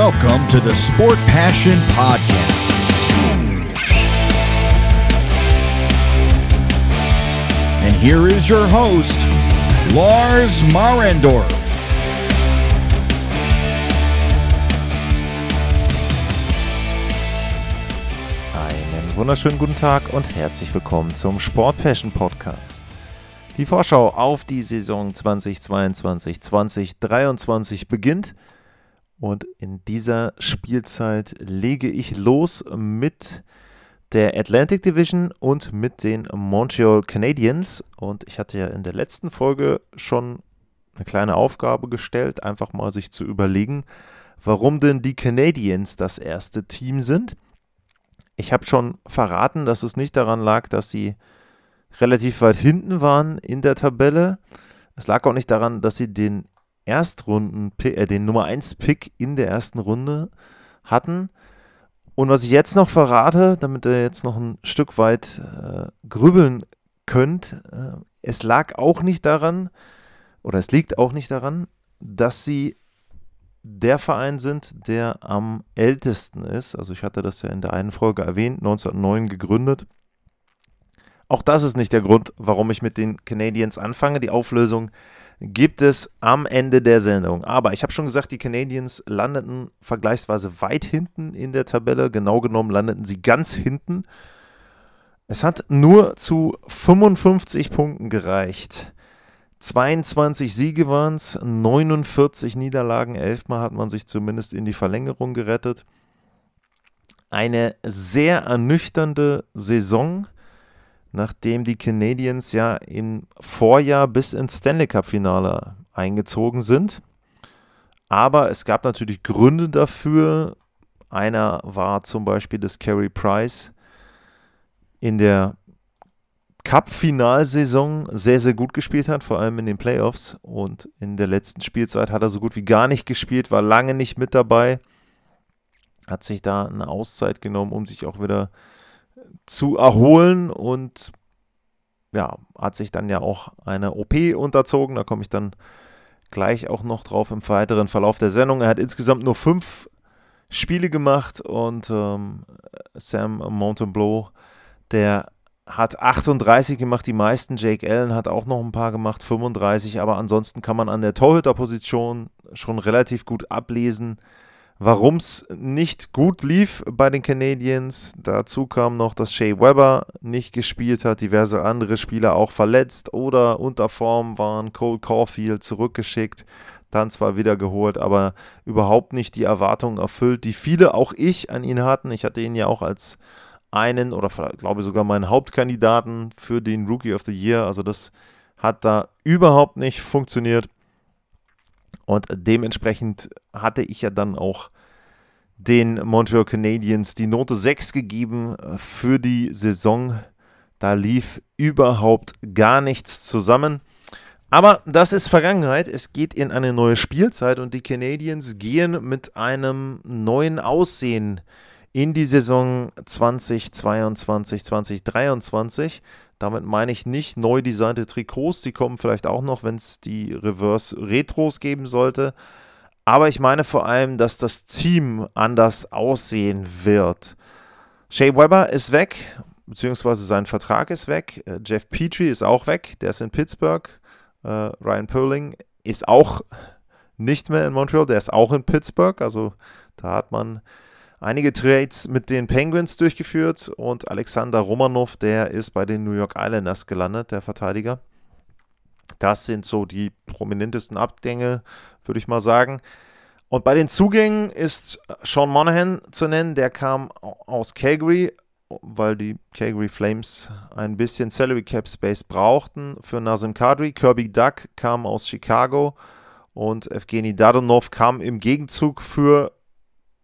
Welcome to the Sport Passion Podcast. And here is your host, Lars Marendorf. Einen wunderschönen guten Tag und herzlich willkommen zum Sport Passion Podcast. Die Vorschau auf die Saison 2022-2023 beginnt und in dieser Spielzeit lege ich los mit der Atlantic Division und mit den Montreal Canadiens. Und ich hatte ja in der letzten Folge schon eine kleine Aufgabe gestellt, einfach mal sich zu überlegen, warum denn die Canadiens das erste Team sind. Ich habe schon verraten, dass es nicht daran lag, dass sie relativ weit hinten waren in der Tabelle. Es lag auch nicht daran, dass sie den Erstrunden, äh, den Nummer 1 Pick in der ersten Runde hatten. Und was ich jetzt noch verrate, damit ihr jetzt noch ein Stück weit äh, grübeln könnt, äh, es lag auch nicht daran, oder es liegt auch nicht daran, dass sie der Verein sind, der am ältesten ist. Also ich hatte das ja in der einen Folge erwähnt, 1909 gegründet. Auch das ist nicht der Grund, warum ich mit den Canadiens anfange. Die Auflösung gibt es am Ende der Sendung. Aber ich habe schon gesagt, die Canadiens landeten vergleichsweise weit hinten in der Tabelle. Genau genommen landeten sie ganz hinten. Es hat nur zu 55 Punkten gereicht. 22 Siege waren es, 49 Niederlagen, elfmal hat man sich zumindest in die Verlängerung gerettet. Eine sehr ernüchternde Saison nachdem die Canadiens ja im Vorjahr bis ins Stanley Cup-Finale eingezogen sind. Aber es gab natürlich Gründe dafür. Einer war zum Beispiel, dass Carey Price in der Cup-Finalsaison sehr, sehr gut gespielt hat, vor allem in den Playoffs. Und in der letzten Spielzeit hat er so gut wie gar nicht gespielt, war lange nicht mit dabei. Hat sich da eine Auszeit genommen, um sich auch wieder äh, zu erholen und ja, hat sich dann ja auch eine OP unterzogen. Da komme ich dann gleich auch noch drauf im weiteren Verlauf der Sendung. Er hat insgesamt nur fünf Spiele gemacht und ähm, Sam Montembeau, der hat 38 gemacht, die meisten. Jake Allen hat auch noch ein paar gemacht, 35. Aber ansonsten kann man an der Torhüterposition schon relativ gut ablesen, warum es nicht gut lief bei den Canadiens. Dazu kam noch, dass Shea Weber nicht gespielt hat, diverse andere Spieler auch verletzt oder unter Form waren. Cole Caulfield zurückgeschickt, dann zwar wieder geholt, aber überhaupt nicht die Erwartungen erfüllt, die viele, auch ich, an ihn hatten. Ich hatte ihn ja auch als einen oder glaube sogar meinen Hauptkandidaten für den Rookie of the Year. Also das hat da überhaupt nicht funktioniert. Und dementsprechend hatte ich ja dann auch den Montreal Canadiens die Note 6 gegeben äh, für die Saison. Da lief überhaupt gar nichts zusammen. Aber das ist Vergangenheit. Es geht in eine neue Spielzeit und die Canadiens gehen mit einem neuen Aussehen in die Saison 2022, 2023. Damit meine ich nicht neu designte Trikots, die kommen vielleicht auch noch, wenn es die Reverse Retros geben sollte. Aber ich meine vor allem, dass das Team anders aussehen wird. Shea Weber ist weg, beziehungsweise sein Vertrag ist weg. Äh, Jeff Petrie ist auch weg, der ist in Pittsburgh. Äh, Ryan Perling ist auch nicht mehr in Montreal, der ist auch in Pittsburgh. Also da hat man einige Trades mit den Penguins durchgeführt und Alexander Romanov, der ist bei den New York Islanders gelandet, der Verteidiger. Das sind so die prominentesten Abgänge, würde ich mal sagen. Und bei den Zugängen ist Sean Monahan zu nennen, der kam aus Calgary, weil die Calgary Flames ein bisschen Salary Cap Space brauchten für Nazem Kadri. Kirby Duck kam aus Chicago und Evgeny Dadonov kam im Gegenzug für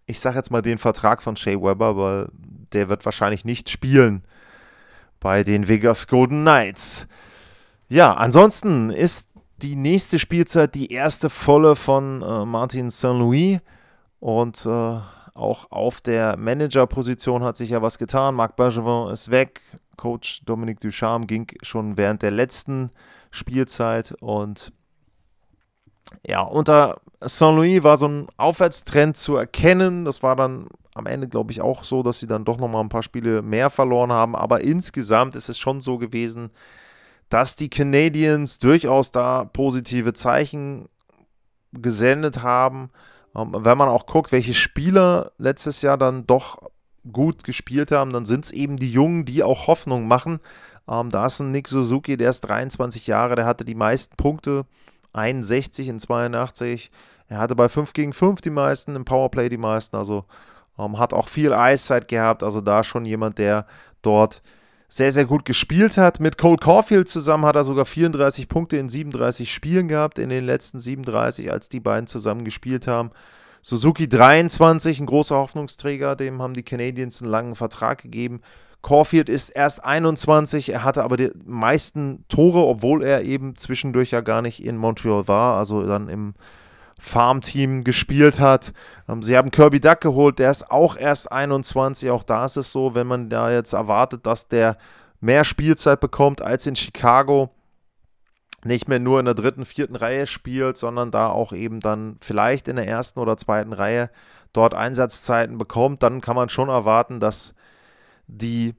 ich sage jetzt mal den Vertrag von Shea Weber, weil der wird wahrscheinlich nicht spielen bei den Vegas Golden Knights. Ja, ansonsten ist die nächste Spielzeit die erste volle von äh, Martin Saint-Louis und äh, auch auf der Managerposition hat sich ja was getan. Marc Bergevin ist weg, Coach Dominique Ducharme ging schon während der letzten Spielzeit und ja, unter Saint-Louis war so ein Aufwärtstrend zu erkennen. Das war dann am Ende, glaube ich, auch so, dass sie dann doch nochmal ein paar Spiele mehr verloren haben. Aber insgesamt ist es schon so gewesen, dass die Canadiens durchaus da positive Zeichen gesendet haben. Ähm, wenn man auch guckt, welche Spieler letztes Jahr dann doch gut gespielt haben, dann sind es eben die Jungen, die auch Hoffnung machen. Ähm, da ist ein Nick Suzuki, der ist 23 Jahre, der hatte die meisten Punkte, 61 in 82. Er hatte bei 5 gegen 5 die meisten, im Powerplay die meisten, also ähm, hat auch viel Eiszeit gehabt, also da schon jemand, der dort sehr, sehr gut gespielt hat. Mit Cole Caulfield zusammen hat er sogar 34 Punkte in 37 Spielen gehabt, in den letzten 37, als die beiden zusammen gespielt haben. Suzuki 23, ein großer Hoffnungsträger, dem haben die Canadiens einen langen Vertrag gegeben. Caulfield ist erst 21, er hatte aber die meisten Tore, obwohl er eben zwischendurch ja gar nicht in Montreal war, also dann im Farmteam gespielt hat. Ähm, sie haben Kirby Duck geholt, der ist auch erst 21. Auch da ist es so, wenn man da jetzt erwartet, dass der mehr Spielzeit bekommt als in Chicago, nicht mehr nur in der dritten, vierten Reihe spielt, sondern da auch eben dann vielleicht in der ersten oder zweiten Reihe dort Einsatzzeiten bekommt, dann kann man schon erwarten, dass die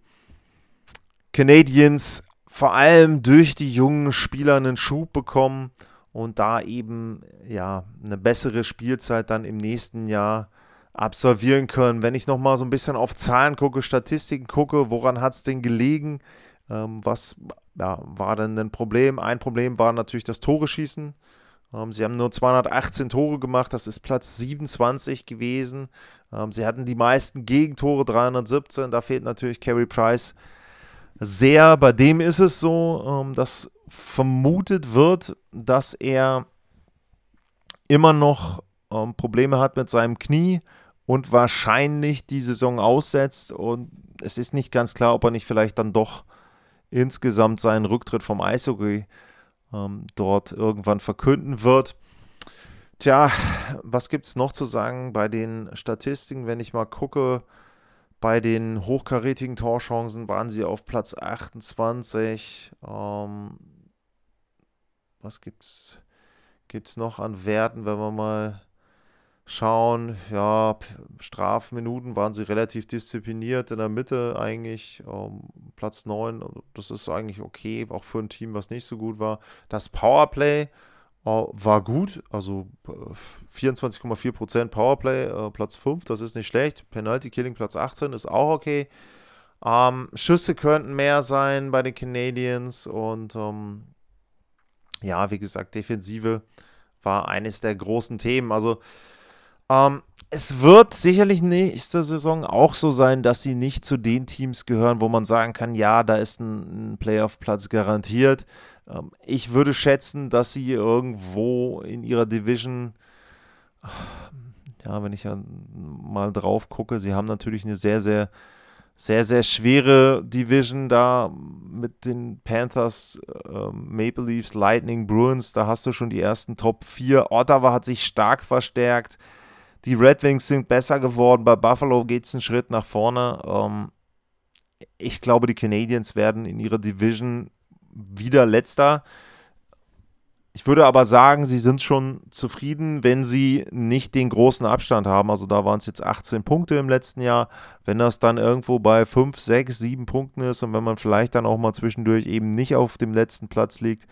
Canadiens vor allem durch die jungen Spieler einen Schub bekommen und da eben ja eine bessere Spielzeit dann im nächsten Jahr absolvieren können. Wenn ich nochmal so ein bisschen auf Zahlen gucke, Statistiken gucke, woran hat es denn gelegen? Ähm, was ja, war denn ein Problem? Ein Problem war natürlich das Tore-Schießen. Ähm, sie haben nur 218 Tore gemacht, das ist Platz 27 gewesen. Ähm, sie hatten die meisten Gegentore, 317. Da fehlt natürlich Carey Price sehr. Bei dem ist es so, ähm, dass vermutet wird, dass er immer noch ähm, Probleme hat mit seinem Knie und wahrscheinlich die Saison aussetzt. Und es ist nicht ganz klar, ob er nicht vielleicht dann doch insgesamt seinen Rücktritt vom Eishockey dort irgendwann verkünden wird. Tja, was gibt es noch zu sagen bei den Statistiken, wenn ich mal gucke? Bei den hochkarätigen Torchancen waren sie auf Platz 28. Ähm, was gibt's, gibt's noch an Werten, wenn wir mal schauen? Ja, Strafminuten waren sie relativ diszipliniert in der Mitte eigentlich. Ähm, Platz 9, das ist eigentlich okay, auch für ein Team, was nicht so gut war. Das Powerplay war gut, also 24,4% äh, Powerplay, äh, Platz 5, das ist nicht schlecht. Penalty Killing Platz 18 ist auch okay. Ähm, Schüsse könnten mehr sein bei den Canadiens und ähm, ja, wie gesagt, Defensive war eines der großen Themen. Also ähm, es wird sicherlich nächste Saison auch so sein, dass sie nicht zu den Teams gehören, wo man sagen kann, ja, da ist ein, ein Playoff-Platz garantiert. Ähm, ich würde schätzen, dass sie irgendwo in ihrer Division, ja, wenn ich ja mal drauf gucke, sie haben natürlich eine sehr, sehr, sehr, sehr schwere Division da mit den Panthers, äh, Maple Leafs, Lightning, Bruins. Da hast du schon die ersten Top 4. Ottawa hat sich stark verstärkt. Die Red Wings sind besser geworden. Bei Buffalo geht es einen Schritt nach vorne. Ähm, ich glaube, die Canadiens werden in ihrer Division wieder letzter. Ich würde aber sagen, sie sind schon zufrieden, wenn sie nicht den großen Abstand haben. Also da waren es jetzt 18 Punkte im letzten Jahr. Wenn das dann irgendwo bei 5, 6, 7 Punkten ist und wenn man vielleicht dann auch mal zwischendurch eben nicht auf dem letzten Platz liegt,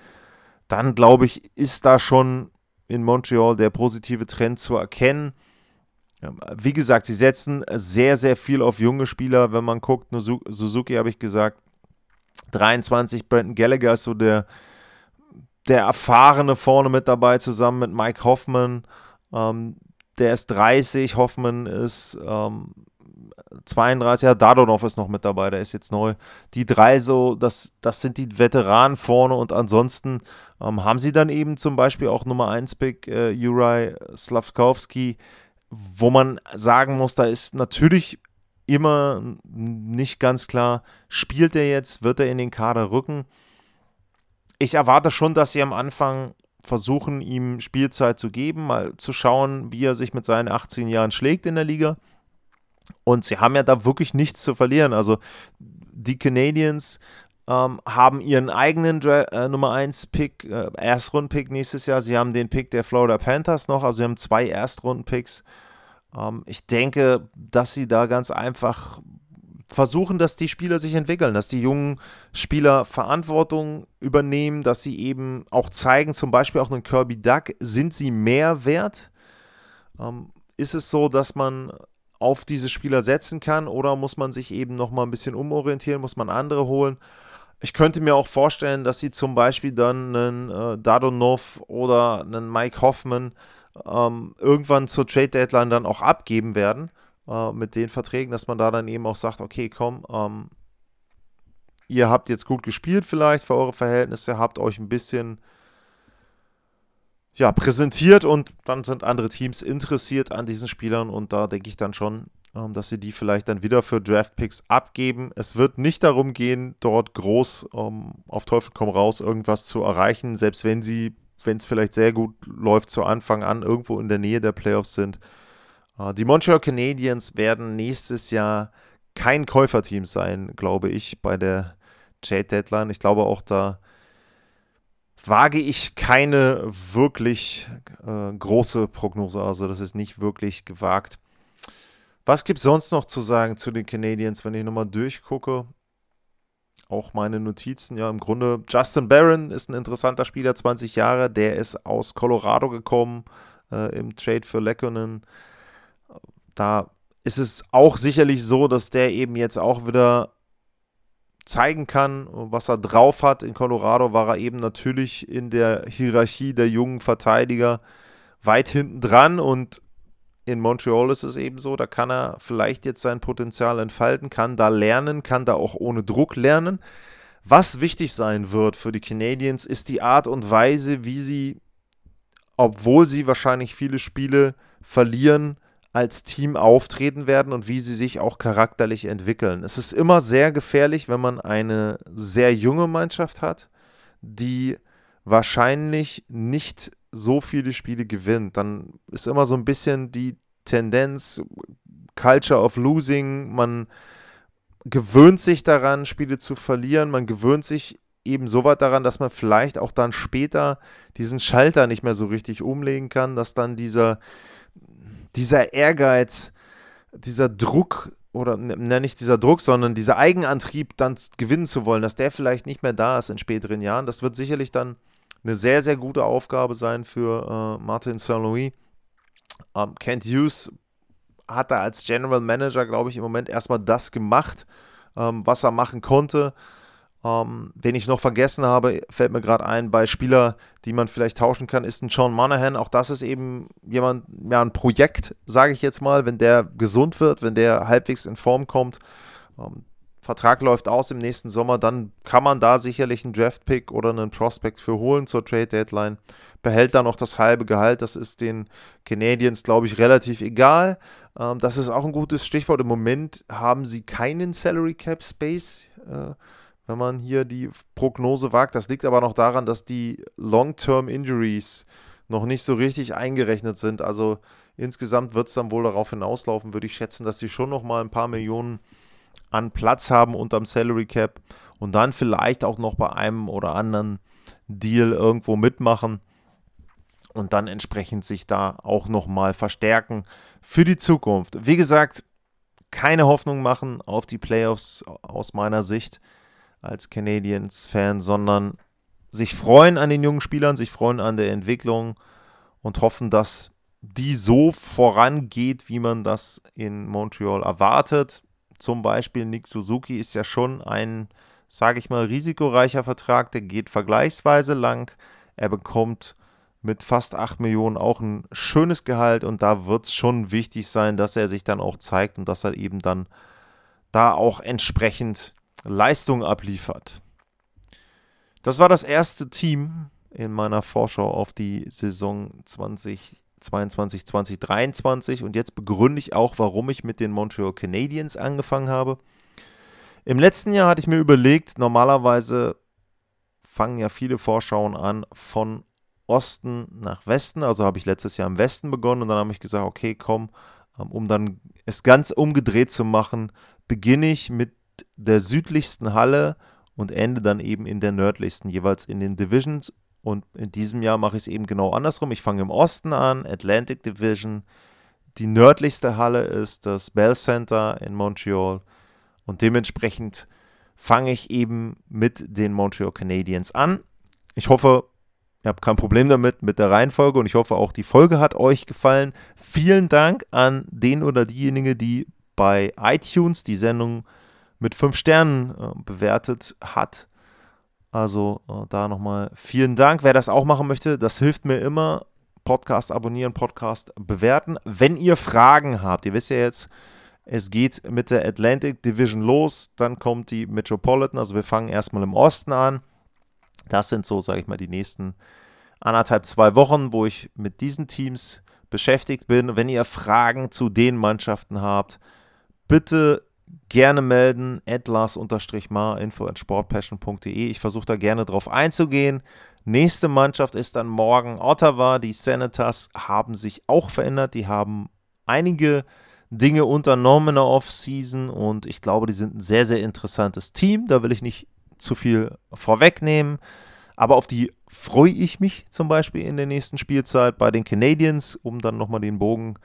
dann glaube ich, ist da schon in Montreal der positive Trend zu erkennen. Wie gesagt, sie setzen sehr, sehr viel auf junge Spieler. Wenn man guckt, Suzuki habe ich gesagt, 23, Brandon Gallagher ist so der, der Erfahrene vorne mit dabei, zusammen mit Mike Hoffman. Ähm, der ist 30, Hoffman ist ähm, 32, ja, Dadonov ist noch mit dabei, der ist jetzt neu. Die drei so, das, das sind die Veteranen vorne und ansonsten ähm, haben sie dann eben zum Beispiel auch Nummer 1 Pick äh, Juraj Slavkowski, wo man sagen muss, da ist natürlich immer nicht ganz klar, spielt er jetzt, wird er in den Kader rücken. Ich erwarte schon, dass sie am Anfang versuchen, ihm Spielzeit zu geben, mal zu schauen, wie er sich mit seinen 18 Jahren schlägt in der Liga. Und sie haben ja da wirklich nichts zu verlieren. Also die Canadiens ähm, haben ihren eigenen Dra äh, Nummer 1 Pick, äh, Erstrunden-Pick nächstes Jahr. Sie haben den Pick der Florida Panthers noch, also sie haben zwei Erstrunden-Picks. Ähm, ich denke, dass sie da ganz einfach versuchen, dass die Spieler sich entwickeln, dass die jungen Spieler Verantwortung übernehmen, dass sie eben auch zeigen, zum Beispiel auch einen Kirby Duck, sind sie mehr wert? Ähm, ist es so, dass man auf diese Spieler setzen kann oder muss man sich eben nochmal ein bisschen umorientieren, muss man andere holen? Ich könnte mir auch vorstellen, dass sie zum Beispiel dann einen äh, Dadonov oder einen Mike Hoffman ähm, irgendwann zur Trade Deadline dann auch abgeben werden äh, mit den Verträgen, dass man da dann eben auch sagt, okay, komm, ähm, ihr habt jetzt gut gespielt vielleicht für eure Verhältnisse, habt euch ein bisschen ja, präsentiert und dann sind andere Teams interessiert an diesen Spielern und da denke ich dann schon, ähm, dass sie die vielleicht dann wieder für Draftpicks abgeben. Es wird nicht darum gehen, dort groß ähm, auf Teufel komm raus irgendwas zu erreichen, selbst wenn sie, wenn es vielleicht sehr gut läuft, zu Anfang an irgendwo in der Nähe der Playoffs sind. Äh, die Montreal Canadiens werden nächstes Jahr kein Käuferteam sein, glaube ich, bei der Trade Deadline. Ich glaube auch da wage ich keine wirklich äh, große Prognose. Also das ist nicht wirklich gewagt. Was gibt es sonst noch zu sagen zu den Canadiens, wenn ich nochmal durchgucke? Auch meine Notizen, ja, im Grunde. Justin Barron ist ein interessanter Spieler, 20 Jahre. Der ist aus Colorado gekommen äh, im Trade für Lekkonen. Da ist es auch sicherlich so, dass der eben jetzt auch wieder zeigen kann, was er drauf hat. In Colorado war er eben natürlich in der Hierarchie der jungen Verteidiger weit hinten dran und in Montreal ist es eben so, da kann er vielleicht jetzt sein Potenzial entfalten, kann da lernen, kann da auch ohne Druck lernen. Was wichtig sein wird für die Canadiens, ist die Art und Weise, wie sie, obwohl sie wahrscheinlich viele Spiele verlieren, als Team auftreten werden und wie sie sich auch charakterlich entwickeln. Es ist immer sehr gefährlich, wenn man eine sehr junge Mannschaft hat, die wahrscheinlich nicht so viele Spiele gewinnt. Dann ist immer so ein bisschen die Tendenz, Culture of Losing, man gewöhnt sich daran, Spiele zu verlieren, man gewöhnt sich eben so weit daran, dass man vielleicht auch dann später diesen Schalter nicht mehr so richtig umlegen kann, dass dann dieser dieser Ehrgeiz, dieser Druck oder ne, nicht dieser Druck, sondern dieser Eigenantrieb, dann gewinnen zu wollen, dass der vielleicht nicht mehr da ist in späteren Jahren. Das wird sicherlich dann eine sehr, sehr gute Aufgabe sein für äh, Martin Saint-Louis. Ähm, Kent Hughes hat da als General Manager, glaube ich, im Moment erstmal das gemacht, ähm, was er machen konnte. Ähm, den ich noch vergessen habe, fällt mir gerade ein, bei Spieler, die man vielleicht tauschen kann, ist ein Sean Monahan. Auch das ist eben jemand, ja, ein Projekt, sage ich jetzt mal, wenn der gesund wird, wenn der halbwegs in Form kommt. Ähm, Vertrag läuft aus im nächsten Sommer, dann kann man da sicherlich einen Draft-Pick oder einen Prospect für holen zur Trade-Deadline. Behält dann noch das halbe Gehalt, das ist den Canadiens, glaube ich, relativ egal. Ähm, das ist auch ein gutes Stichwort. Im Moment haben sie keinen Salary Cap Space. Äh, wenn man hier die Prognose wagt. Das liegt aber noch daran, dass die Long-Term Injuries noch nicht so richtig eingerechnet sind. Also insgesamt wird es dann wohl darauf hinauslaufen, würde ich schätzen, dass sie schon noch mal ein paar Millionen an Platz haben unterm Salary Cap und dann vielleicht auch noch bei einem oder anderen Deal irgendwo mitmachen und dann entsprechend sich da auch noch mal verstärken für die Zukunft. Wie gesagt, keine Hoffnung machen auf die Playoffs aus meiner Sicht als Canadiens-Fan, sondern sich freuen an den jungen Spielern, sich freuen an der Entwicklung und hoffen, dass die so vorangeht, wie man das in Montreal erwartet. Zum Beispiel Nick Suzuki ist ja schon ein, sage ich mal, risikoreicher Vertrag, der geht vergleichsweise lang. Er bekommt mit fast 8 Millionen auch ein schönes Gehalt und da wird es schon wichtig sein, dass er sich dann auch zeigt und dass er eben dann da auch entsprechend Leistung abliefert. Das war das erste Team in meiner Vorschau auf die Saison 2022, 2023 und jetzt begründe ich auch, warum ich mit den Montreal Canadiens angefangen habe. Im letzten Jahr hatte ich mir überlegt, normalerweise fangen ja viele Vorschauen an von Osten nach Westen, also habe ich letztes Jahr im Westen begonnen und dann habe ich gesagt, okay, komm, ähm, um dann es ganz umgedreht zu machen, beginne ich mit der südlichsten Halle und ende dann eben in der nördlichsten, jeweils in den Divisions. Und in diesem Jahr mache ich es eben genau andersrum. Ich fange im Osten an, Atlantic Division. Die nördlichste Halle ist das Bell Center in Montreal. Und dementsprechend fange ich eben mit den Montreal Canadiens an. Ich hoffe, ihr habt kein Problem damit mit der Reihenfolge und ich hoffe auch die Folge hat euch gefallen. Vielen Dank an den oder diejenige, die bei iTunes die Sendung mit fünf Sternen äh, bewertet hat. Also äh, da nochmal vielen Dank. Wer das auch machen möchte, das hilft mir immer. Podcast abonnieren, Podcast bewerten. Wenn ihr Fragen habt, ihr wisst ja jetzt, es geht mit der Atlantic Division los, dann kommt die Metropolitan. Also wir fangen erstmal im Osten an. Das sind so, sage ich mal, die nächsten anderthalb, zwei Wochen, wo ich mit diesen Teams beschäftigt bin. Wenn ihr Fragen zu den Mannschaften habt, bitte gerne melden. Atlas-mar, info at sportpassion.de. Ich versuche da gerne drauf einzugehen. Nächste Mannschaft ist dann morgen Ottawa. Die Senators haben sich auch verändert. Die haben einige Dinge unternommen in der Offseason und ich glaube, die sind ein sehr, sehr interessantes Team. Da will ich nicht zu viel vorwegnehmen. Aber auf die freue ich mich zum Beispiel in der nächsten Spielzeit bei den Canadiens, um dann nochmal den Bogen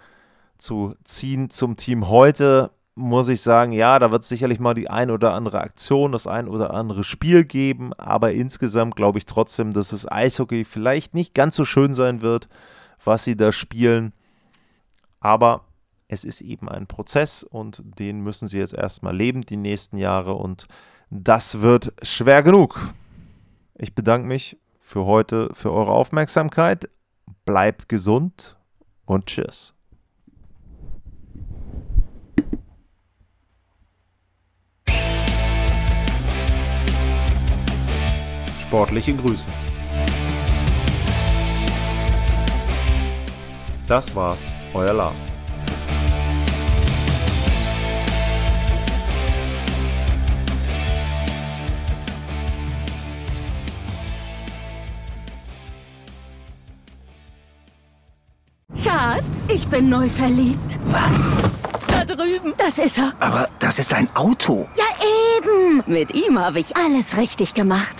zu ziehen zum Team heute muss ich sagen, ja, da wird es sicherlich mal die ein oder andere Aktion, das ein oder andere Spiel geben, aber insgesamt glaube ich trotzdem, dass das Eishockey vielleicht nicht ganz so schön sein wird, was sie da spielen. Aber es ist eben ein Prozess und den müssen sie jetzt erstmal leben, die nächsten Jahre und das wird schwer genug. Ich bedanke mich für heute, für eure Aufmerksamkeit. Bleibt gesund und tschüss. Sportliche Grüße. Das war's, euer Lars. Schatz, ich bin neu verliebt. Was? Da drüben. Das ist er. Aber das ist ein Auto. Ja, eben. Mit ihm habe ich alles richtig gemacht.